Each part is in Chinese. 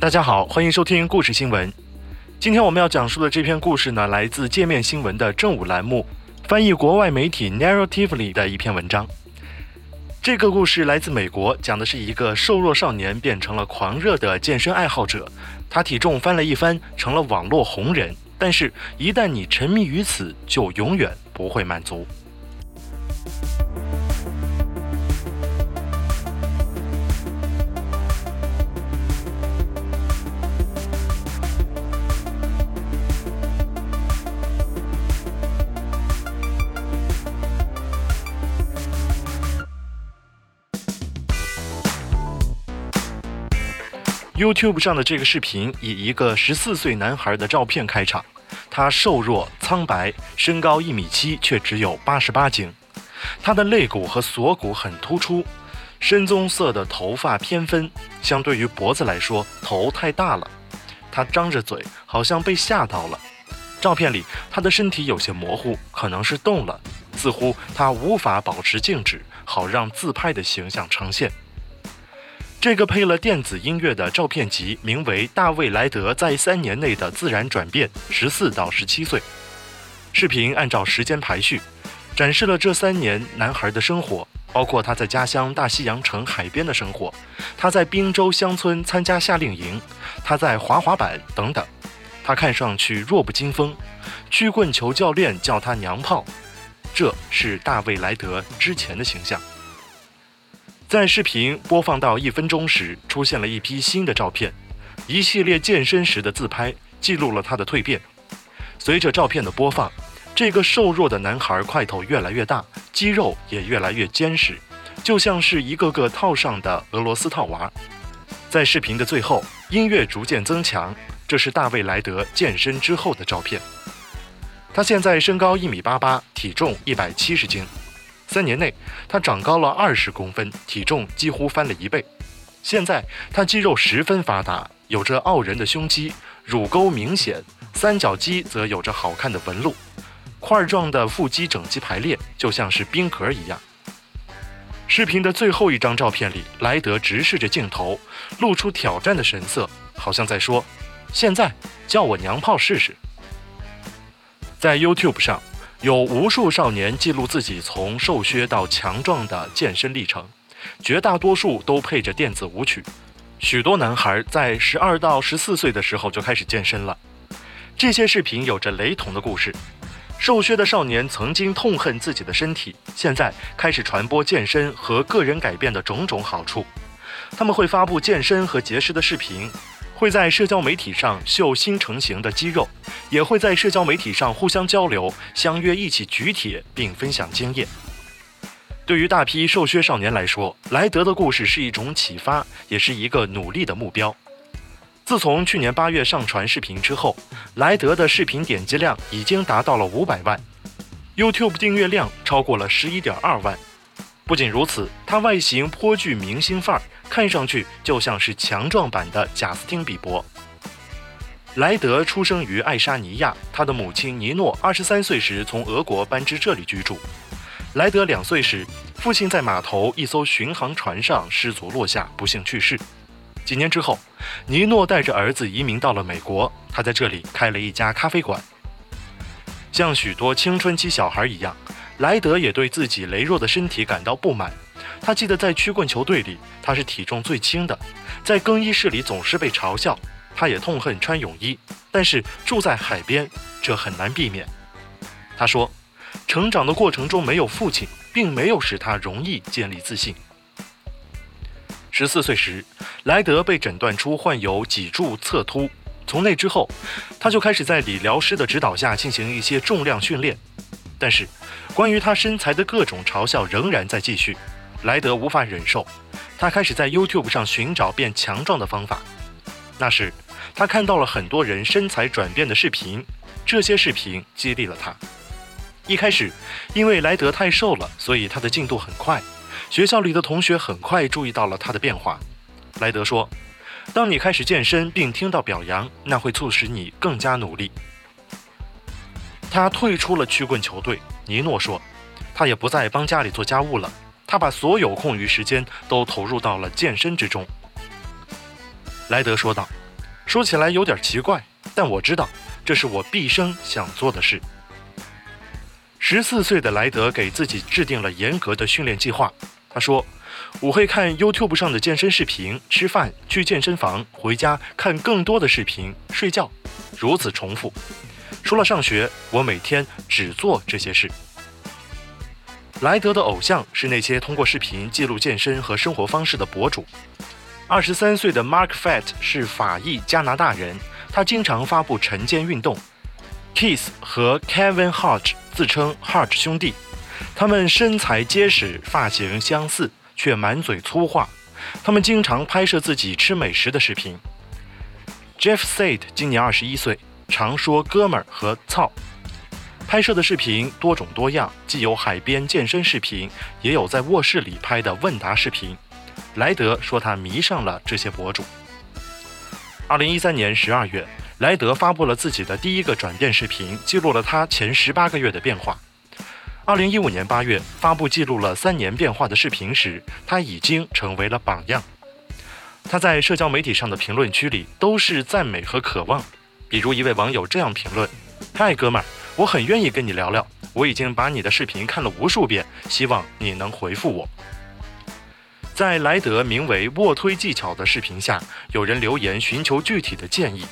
大家好，欢迎收听故事新闻。今天我们要讲述的这篇故事呢，来自界面新闻的正午栏目，翻译国外媒体 Narratively 的一篇文章。这个故事来自美国，讲的是一个瘦弱少年变成了狂热的健身爱好者，他体重翻了一番，成了网络红人。但是，一旦你沉迷于此，就永远不会满足。YouTube 上的这个视频以一个十四岁男孩的照片开场，他瘦弱苍白，身高一米七，却只有八十八斤。他的肋骨和锁骨很突出，深棕色的头发偏分，相对于脖子来说，头太大了。他张着嘴，好像被吓到了。照片里，他的身体有些模糊，可能是动了，似乎他无法保持静止，好让自拍的形象呈现。这个配了电子音乐的照片集名为《大卫·莱德在三年内的自然转变（十四到十七岁）》。视频按照时间排序，展示了这三年男孩的生活，包括他在家乡大西洋城海边的生活，他在宾州乡村参加夏令营，他在滑滑板等等。他看上去弱不禁风，曲棍球教练叫他“娘炮”。这是大卫·莱德之前的形象。在视频播放到一分钟时，出现了一批新的照片，一系列健身时的自拍，记录了他的蜕变。随着照片的播放，这个瘦弱的男孩块头越来越大，肌肉也越来越坚实，就像是一个个套上的俄罗斯套娃。在视频的最后，音乐逐渐增强，这是大卫·莱德健身之后的照片。他现在身高一米八八，体重一百七十斤。三年内，他长高了二十公分，体重几乎翻了一倍。现在他肌肉十分发达，有着傲人的胸肌，乳沟明显，三角肌则有着好看的纹路，块状的腹肌整齐排列，就像是冰壳一样。视频的最后一张照片里，莱德直视着镜头，露出挑战的神色，好像在说：“现在叫我娘炮试试。”在 YouTube 上。有无数少年记录自己从瘦削到强壮的健身历程，绝大多数都配着电子舞曲。许多男孩在十二到十四岁的时候就开始健身了。这些视频有着雷同的故事：瘦削的少年曾经痛恨自己的身体，现在开始传播健身和个人改变的种种好处。他们会发布健身和节食的视频。会在社交媒体上秀新成型的肌肉，也会在社交媒体上互相交流，相约一起举铁并分享经验。对于大批瘦削少年来说，莱德的故事是一种启发，也是一个努力的目标。自从去年八月上传视频之后，莱德的视频点击量已经达到了五百万，YouTube 订阅量超过了十一点二万。不仅如此，他外形颇具明星范儿。看上去就像是强壮版的贾斯汀·比伯。莱德出生于爱沙尼亚，他的母亲尼诺二十三岁时从俄国搬至这里居住。莱德两岁时，父亲在码头一艘巡航船上失足落下，不幸去世。几年之后，尼诺带着儿子移民到了美国，他在这里开了一家咖啡馆。像许多青春期小孩一样，莱德也对自己羸弱的身体感到不满。他记得在曲棍球队里，他是体重最轻的，在更衣室里总是被嘲笑。他也痛恨穿泳衣，但是住在海边，这很难避免。他说，成长的过程中没有父亲，并没有使他容易建立自信。十四岁时，莱德被诊断出患有脊柱侧凸，从那之后，他就开始在理疗师的指导下进行一些重量训练。但是，关于他身材的各种嘲笑仍然在继续。莱德无法忍受，他开始在 YouTube 上寻找变强壮的方法。那时，他看到了很多人身材转变的视频，这些视频激励了他。一开始，因为莱德太瘦了，所以他的进度很快。学校里的同学很快注意到了他的变化。莱德说：“当你开始健身并听到表扬，那会促使你更加努力。”他退出了曲棍球队。尼诺说：“他也不再帮家里做家务了，他把所有空余时间都投入到了健身之中。”莱德说道：“说起来有点奇怪，但我知道这是我毕生想做的事。”十四岁的莱德给自己制定了严格的训练计划。他说：“我会看 YouTube 上的健身视频，吃饭，去健身房，回家看更多的视频，睡觉，如此重复。除了上学，我每天只做这些事。”莱德的偶像是那些通过视频记录健身和生活方式的博主。二十三岁的 Mark Fett 是法裔加拿大人，他经常发布晨间运动。Keith 和 Kevin Hodge 自称 Hodge 兄弟，他们身材结实，发型相似，却满嘴粗话。他们经常拍摄自己吃美食的视频。Jeff Said 今年二十一岁，常说“哥们儿”和“操”。拍摄的视频多种多样，既有海边健身视频，也有在卧室里拍的问答视频。莱德说他迷上了这些博主。二零一三年十二月。莱德发布了自己的第一个转变视频，记录了他前十八个月的变化。二零一五年八月发布记录了三年变化的视频时，他已经成为了榜样。他在社交媒体上的评论区里都是赞美和渴望。比如一位网友这样评论：“嗨，哥们儿，我很愿意跟你聊聊。我已经把你的视频看了无数遍，希望你能回复我。”在莱德名为“卧推技巧”的视频下，有人留言寻求具体的建议。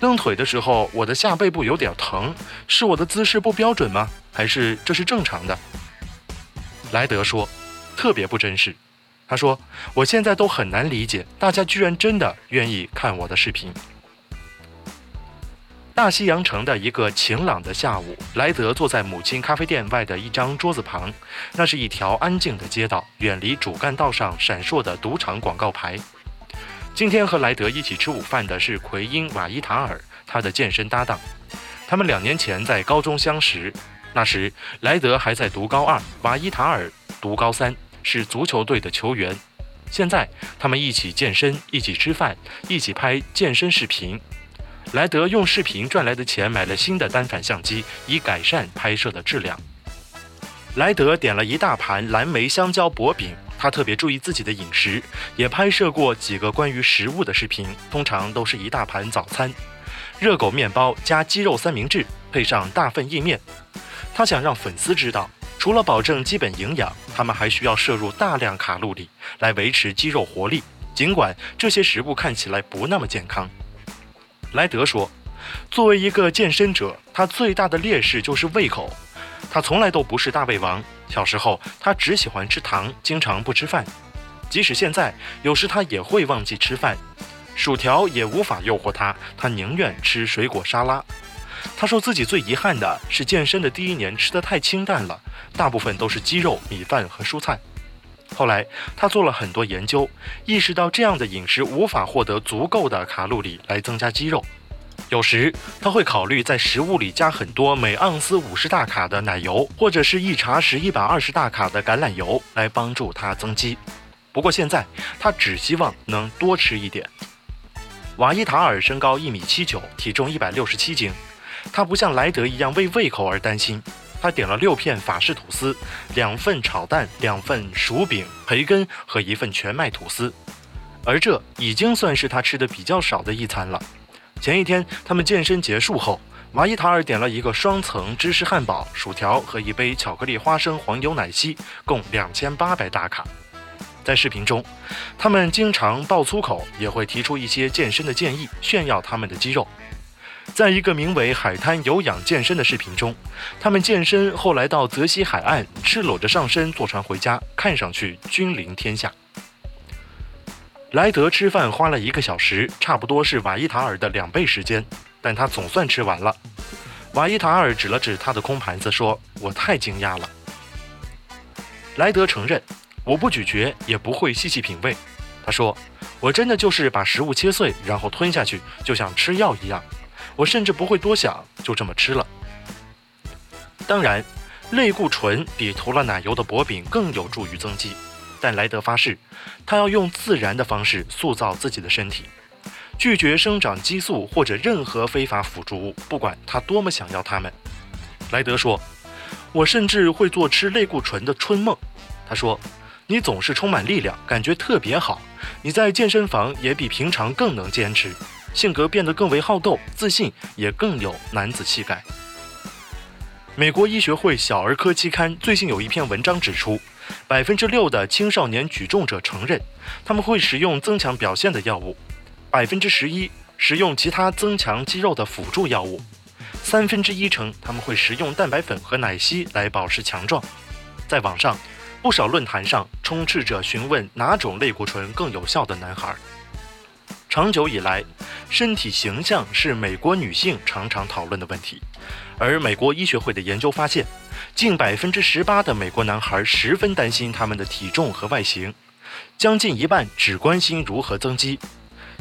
蹬腿的时候，我的下背部有点疼，是我的姿势不标准吗？还是这是正常的？莱德说，特别不真实。他说，我现在都很难理解，大家居然真的愿意看我的视频。大西洋城的一个晴朗的下午，莱德坐在母亲咖啡店外的一张桌子旁，那是一条安静的街道，远离主干道上闪烁的赌场广告牌。今天和莱德一起吃午饭的是奎因·瓦伊塔尔，他的健身搭档。他们两年前在高中相识，那时莱德还在读高二，瓦伊塔尔读高三，是足球队的球员。现在他们一起健身，一起吃饭，一起拍健身视频。莱德用视频赚来的钱买了新的单反相机，以改善拍摄的质量。莱德点了一大盘蓝莓香蕉薄饼。他特别注意自己的饮食，也拍摄过几个关于食物的视频，通常都是一大盘早餐：热狗面包加鸡肉三明治，配上大份意面。他想让粉丝知道，除了保证基本营养，他们还需要摄入大量卡路里来维持肌肉活力，尽管这些食物看起来不那么健康。莱德说：“作为一个健身者，他最大的劣势就是胃口。他从来都不是大胃王。”小时候，他只喜欢吃糖，经常不吃饭。即使现在，有时他也会忘记吃饭。薯条也无法诱惑他，他宁愿吃水果沙拉。他说自己最遗憾的是健身的第一年吃得太清淡了，大部分都是鸡肉、米饭和蔬菜。后来，他做了很多研究，意识到这样的饮食无法获得足够的卡路里来增加肌肉。有时他会考虑在食物里加很多每盎司五十大卡的奶油，或者是一茶匙一百二十大卡的橄榄油来帮助他增肌。不过现在他只希望能多吃一点。瓦伊塔尔身高一米七九，体重一百六十七斤。他不像莱德一样为胃口而担心。他点了六片法式吐司，两份炒蛋，两份薯饼、培根和一份全麦吐司，而这已经算是他吃的比较少的一餐了。前一天，他们健身结束后，瓦伊塔尔点了一个双层芝士汉堡、薯条和一杯巧克力花生黄油奶昔，共两千八百大卡。在视频中，他们经常爆粗口，也会提出一些健身的建议，炫耀他们的肌肉。在一个名为“海滩有氧健身”的视频中，他们健身后来到泽西海岸，赤裸着上身坐船回家，看上去君临天下。莱德吃饭花了一个小时，差不多是瓦伊塔尔的两倍时间，但他总算吃完了。瓦伊塔尔指了指他的空盘子，说：“我太惊讶了。”莱德承认：“我不咀嚼，也不会细细品味。”他说：“我真的就是把食物切碎，然后吞下去，就像吃药一样。我甚至不会多想，就这么吃了。”当然，类固醇比涂了奶油的薄饼更有助于增肌，但莱德发誓，他要用自然的方式塑造自己的身体，拒绝生长激素或者任何非法辅助物，不管他多么想要它们。莱德说。我甚至会做吃类固醇的春梦。他说：“你总是充满力量，感觉特别好。你在健身房也比平常更能坚持，性格变得更为好斗，自信也更有男子气概。”美国医学会小儿科期刊最近有一篇文章指出，百分之六的青少年举重者承认他们会使用增强表现的药物，百分之十一使用其他增强肌肉的辅助药物。三分之一称他们会食用蛋白粉和奶昔来保持强壮。在网上，不少论坛上充斥着询问哪种类固醇更有效的男孩。长久以来，身体形象是美国女性常常讨论的问题。而美国医学会的研究发现，近百分之十八的美国男孩十分担心他们的体重和外形，将近一半只关心如何增肌，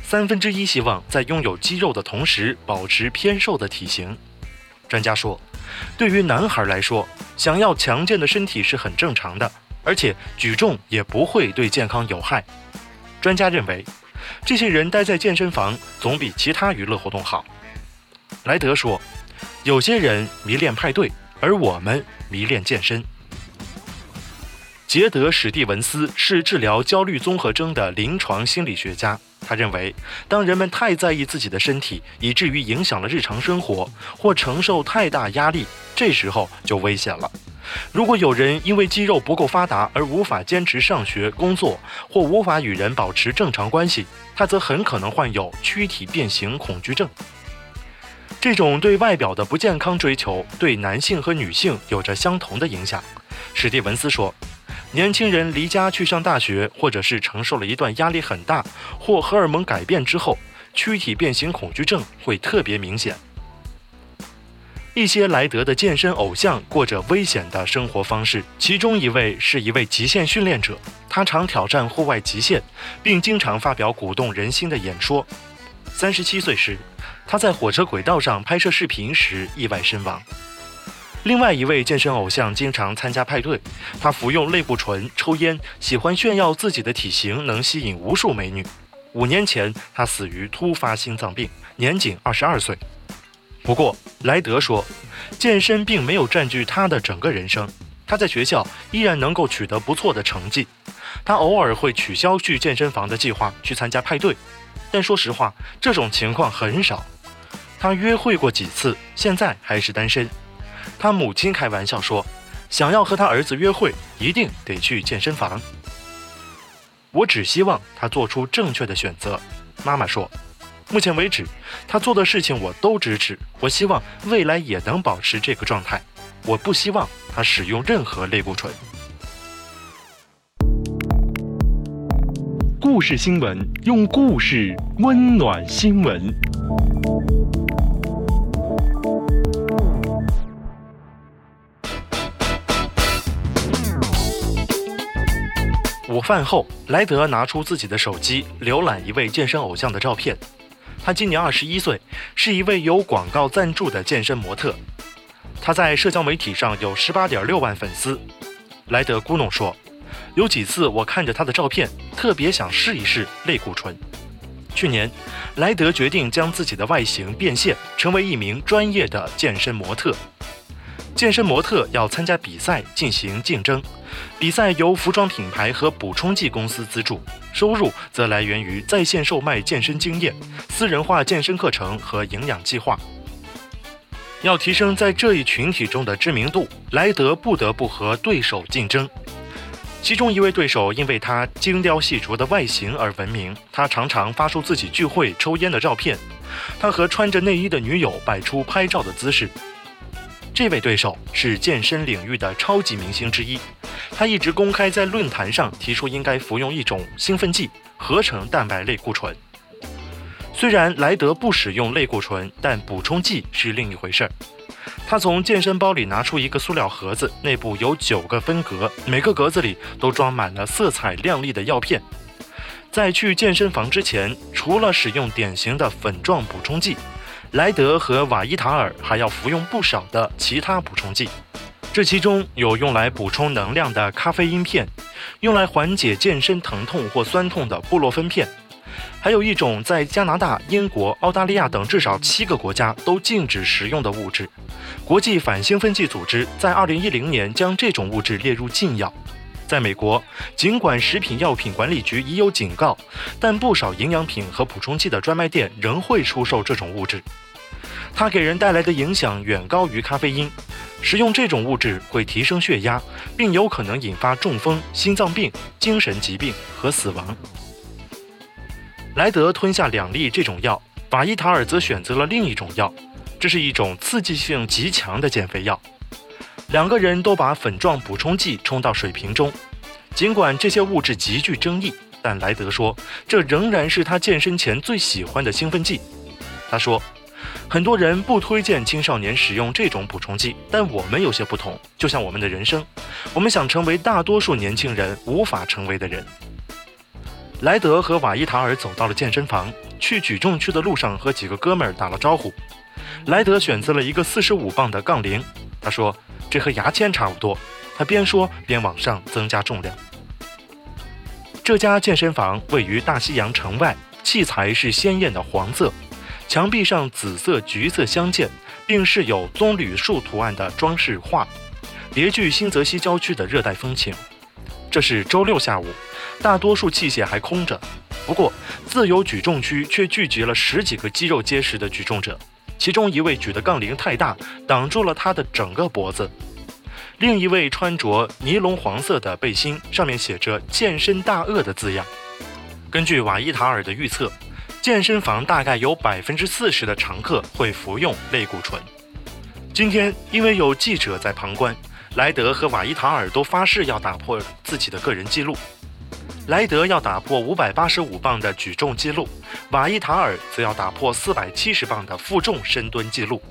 三分之一希望在拥有肌肉的同时保持偏瘦的体型。专家说，对于男孩来说，想要强健的身体是很正常的，而且举重也不会对健康有害。专家认为，这些人待在健身房总比其他娱乐活动好。莱德说，有些人迷恋派对，而我们迷恋健身。杰德·史蒂文斯是治疗焦虑综合征的临床心理学家。他认为，当人们太在意自己的身体，以至于影响了日常生活，或承受太大压力，这时候就危险了。如果有人因为肌肉不够发达而无法坚持上学、工作，或无法与人保持正常关系，他则很可能患有躯体变形恐惧症。这种对外表的不健康追求，对男性和女性有着相同的影响。史蒂文斯说。年轻人离家去上大学，或者是承受了一段压力很大或荷尔蒙改变之后，躯体变形恐惧症会特别明显。一些莱德的健身偶像过着危险的生活方式，其中一位是一位极限训练者，他常挑战户外极限，并经常发表鼓动人心的演说。三十七岁时，他在火车轨道上拍摄视频时意外身亡。另外一位健身偶像经常参加派对，他服用类固醇、抽烟，喜欢炫耀自己的体型，能吸引无数美女。五年前，他死于突发心脏病，年仅二十二岁。不过，莱德说，健身并没有占据他的整个人生。他在学校依然能够取得不错的成绩。他偶尔会取消去健身房的计划，去参加派对。但说实话，这种情况很少。他约会过几次，现在还是单身。他母亲开玩笑说：“想要和他儿子约会，一定得去健身房。”我只希望他做出正确的选择。妈妈说：“目前为止，他做的事情我都支持。我希望未来也能保持这个状态。我不希望他使用任何类固醇。”故事新闻用故事温暖新闻。午饭后，莱德拿出自己的手机浏览一位健身偶像的照片。他今年二十一岁，是一位有广告赞助的健身模特。他在社交媒体上有十八点六万粉丝。莱德咕哝说：“有几次我看着他的照片，特别想试一试类固醇。”去年，莱德决定将自己的外形变现，成为一名专业的健身模特。健身模特要参加比赛进行竞争，比赛由服装品牌和补充剂公司资助，收入则来源于在线售卖健身经验、私人化健身课程和营养计划。要提升在这一群体中的知名度，莱德不得不和对手竞争。其中一位对手因为他精雕细琢的外形而闻名，他常常发出自己聚会抽烟的照片，他和穿着内衣的女友摆出拍照的姿势。这位对手是健身领域的超级明星之一，他一直公开在论坛上提出应该服用一种兴奋剂——合成蛋白类固醇。虽然莱德不使用类固醇，但补充剂是另一回事儿。他从健身包里拿出一个塑料盒子，内部有九个分格，每个格子里都装满了色彩亮丽的药片。在去健身房之前，除了使用典型的粉状补充剂，莱德和瓦伊塔尔还要服用不少的其他补充剂。这其中有用来补充能量的咖啡因片，用来缓解健身疼痛或酸痛的布洛芬片。还有一种在加拿大、英国、澳大利亚等至少七个国家都禁止食用的物质。国际反兴奋剂组织在2010年将这种物质列入禁药。在美国，尽管食品药品管理局已有警告，但不少营养品和补充剂的专卖店仍会出售这种物质。它给人带来的影响远高于咖啡因。食用这种物质会提升血压，并有可能引发中风、心脏病、精神疾病和死亡。莱德吞下两粒这种药，法伊塔尔则选择了另一种药，这是一种刺激性极强的减肥药。两个人都把粉状补充剂冲到水瓶中，尽管这些物质极具争议，但莱德说这仍然是他健身前最喜欢的兴奋剂。他说，很多人不推荐青少年使用这种补充剂，但我们有些不同，就像我们的人生，我们想成为大多数年轻人无法成为的人。莱德和瓦伊塔尔走到了健身房，去举重区的路上和几个哥们儿打了招呼。莱德选择了一个四十五磅的杠铃，他说：“这和牙签差不多。”他边说边往上增加重量。这家健身房位于大西洋城外，器材是鲜艳的黄色，墙壁上紫色、橘色相间，并饰有棕榈树图案的装饰画，别具新泽西郊区的热带风情。这是周六下午。大多数器械还空着，不过自由举重区却聚集了十几个肌肉结实的举重者。其中一位举的杠铃太大，挡住了他的整个脖子；另一位穿着尼龙黄色的背心，上面写着“健身大鳄”的字样。根据瓦伊塔尔的预测，健身房大概有百分之四十的常客会服用类固醇。今天，因为有记者在旁观，莱德和瓦伊塔尔都发誓要打破自己的个人记录。莱德要打破五百八十五磅的举重记录，瓦伊塔尔则要打破四百七十磅的负重深蹲记录。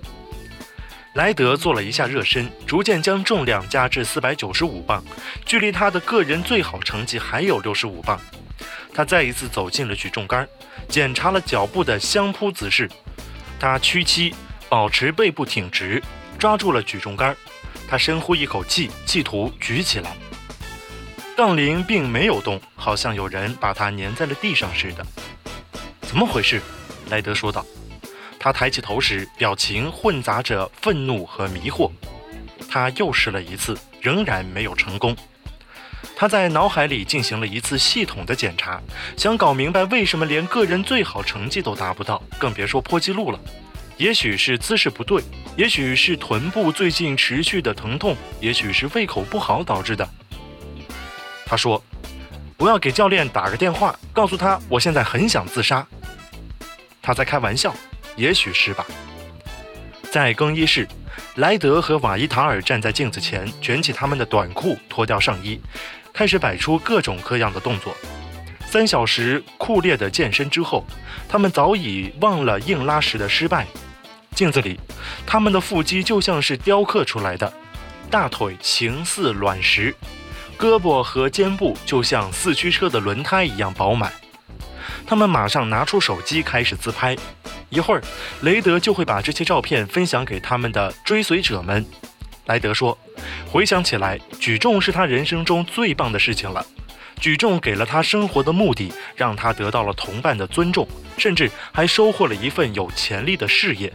莱德做了一下热身，逐渐将重量加至四百九十五磅，距离他的个人最好成绩还有六十五磅。他再一次走进了举重杆，检查了脚部的相扑姿势。他屈膝，保持背部挺直，抓住了举重杆。他深呼一口气，企图举起来。杠铃并没有动，好像有人把它粘在了地上似的。怎么回事？莱德说道。他抬起头时，表情混杂着愤怒和迷惑。他又试了一次，仍然没有成功。他在脑海里进行了一次系统的检查，想搞明白为什么连个人最好成绩都达不到，更别说破纪录了。也许是姿势不对，也许是臀部最近持续的疼痛，也许是胃口不好导致的。他说：“我要给教练打个电话，告诉他我现在很想自杀。”他在开玩笑，也许是吧。在更衣室，莱德和瓦伊塔尔站在镜子前，卷起他们的短裤，脱掉上衣，开始摆出各种各样的动作。三小时酷烈的健身之后，他们早已忘了硬拉时的失败。镜子里，他们的腹肌就像是雕刻出来的，大腿形似卵石。胳膊和肩部就像四驱车的轮胎一样饱满。他们马上拿出手机开始自拍，一会儿雷德就会把这些照片分享给他们的追随者们。莱德说：“回想起来，举重是他人生中最棒的事情了。举重给了他生活的目的，让他得到了同伴的尊重，甚至还收获了一份有潜力的事业。”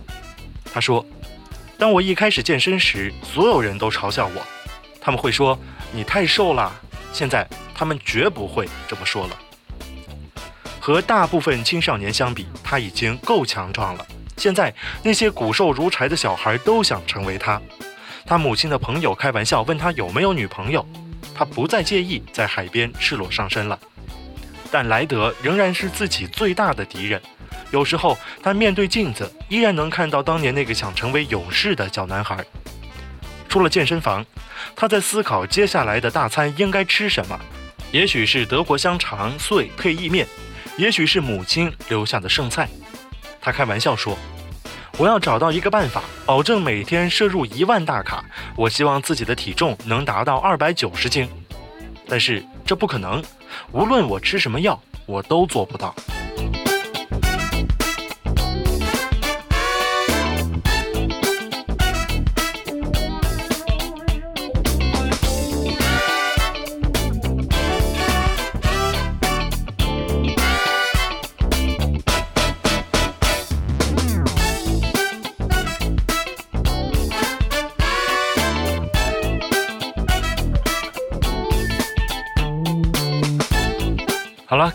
他说：“当我一开始健身时，所有人都嘲笑我，他们会说。”你太瘦了，现在他们绝不会这么说了。和大部分青少年相比，他已经够强壮了。现在那些骨瘦如柴的小孩都想成为他。他母亲的朋友开玩笑问他有没有女朋友，他不再介意在海边赤裸上身了。但莱德仍然是自己最大的敌人。有时候他面对镜子，依然能看到当年那个想成为勇士的小男孩。出了健身房，他在思考接下来的大餐应该吃什么。也许是德国香肠碎配意面，也许是母亲留下的剩菜。他开玩笑说：‘我要找到一个办法，保证每天摄入一万大卡。’我希望自己的体重能达到二百九十斤，但是这不可能，无论我吃什么药，我都做不到。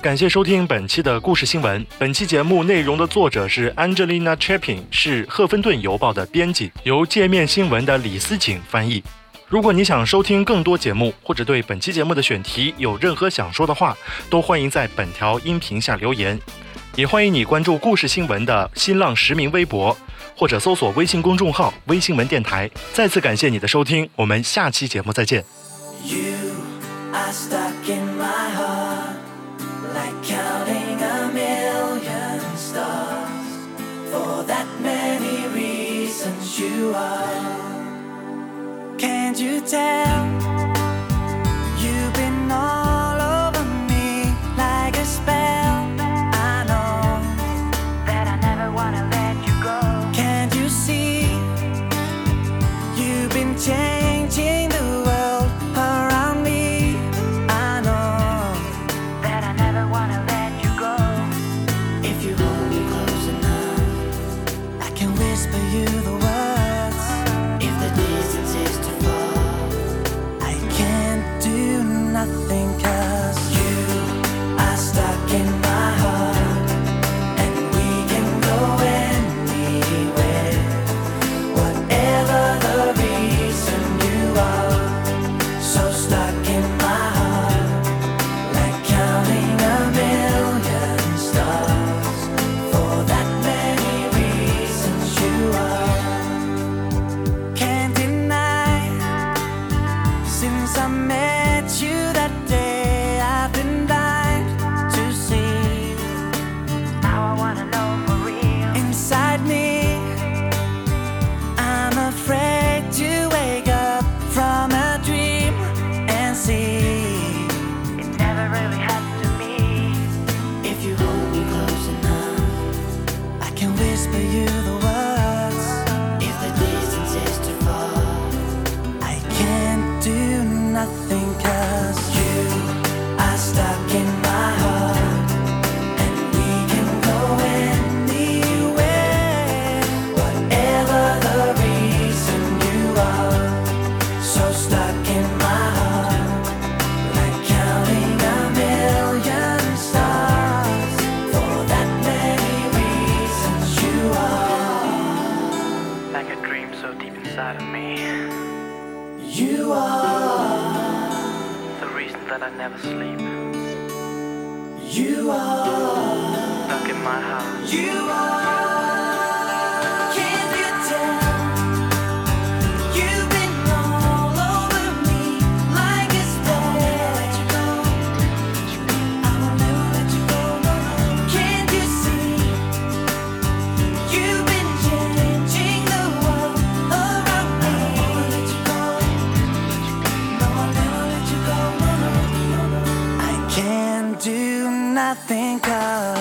感谢收听本期的故事新闻。本期节目内容的作者是 angelina Chappin，是赫芬顿邮报的编辑由界面新闻的李思景翻译。如果你想收听更多节目或者对本期节目的选题有任何想说的话都欢迎在本条音频下留言。也欢迎你关注故事新闻的新浪实名微博或者搜索微信公众号微新闻电台再次感谢你的收听我们下期节目再见。You are stuck in my heart. are. Can't you tell? inside of me. You are the reason that I never sleep. You are stuck in my heart. You are. I think of.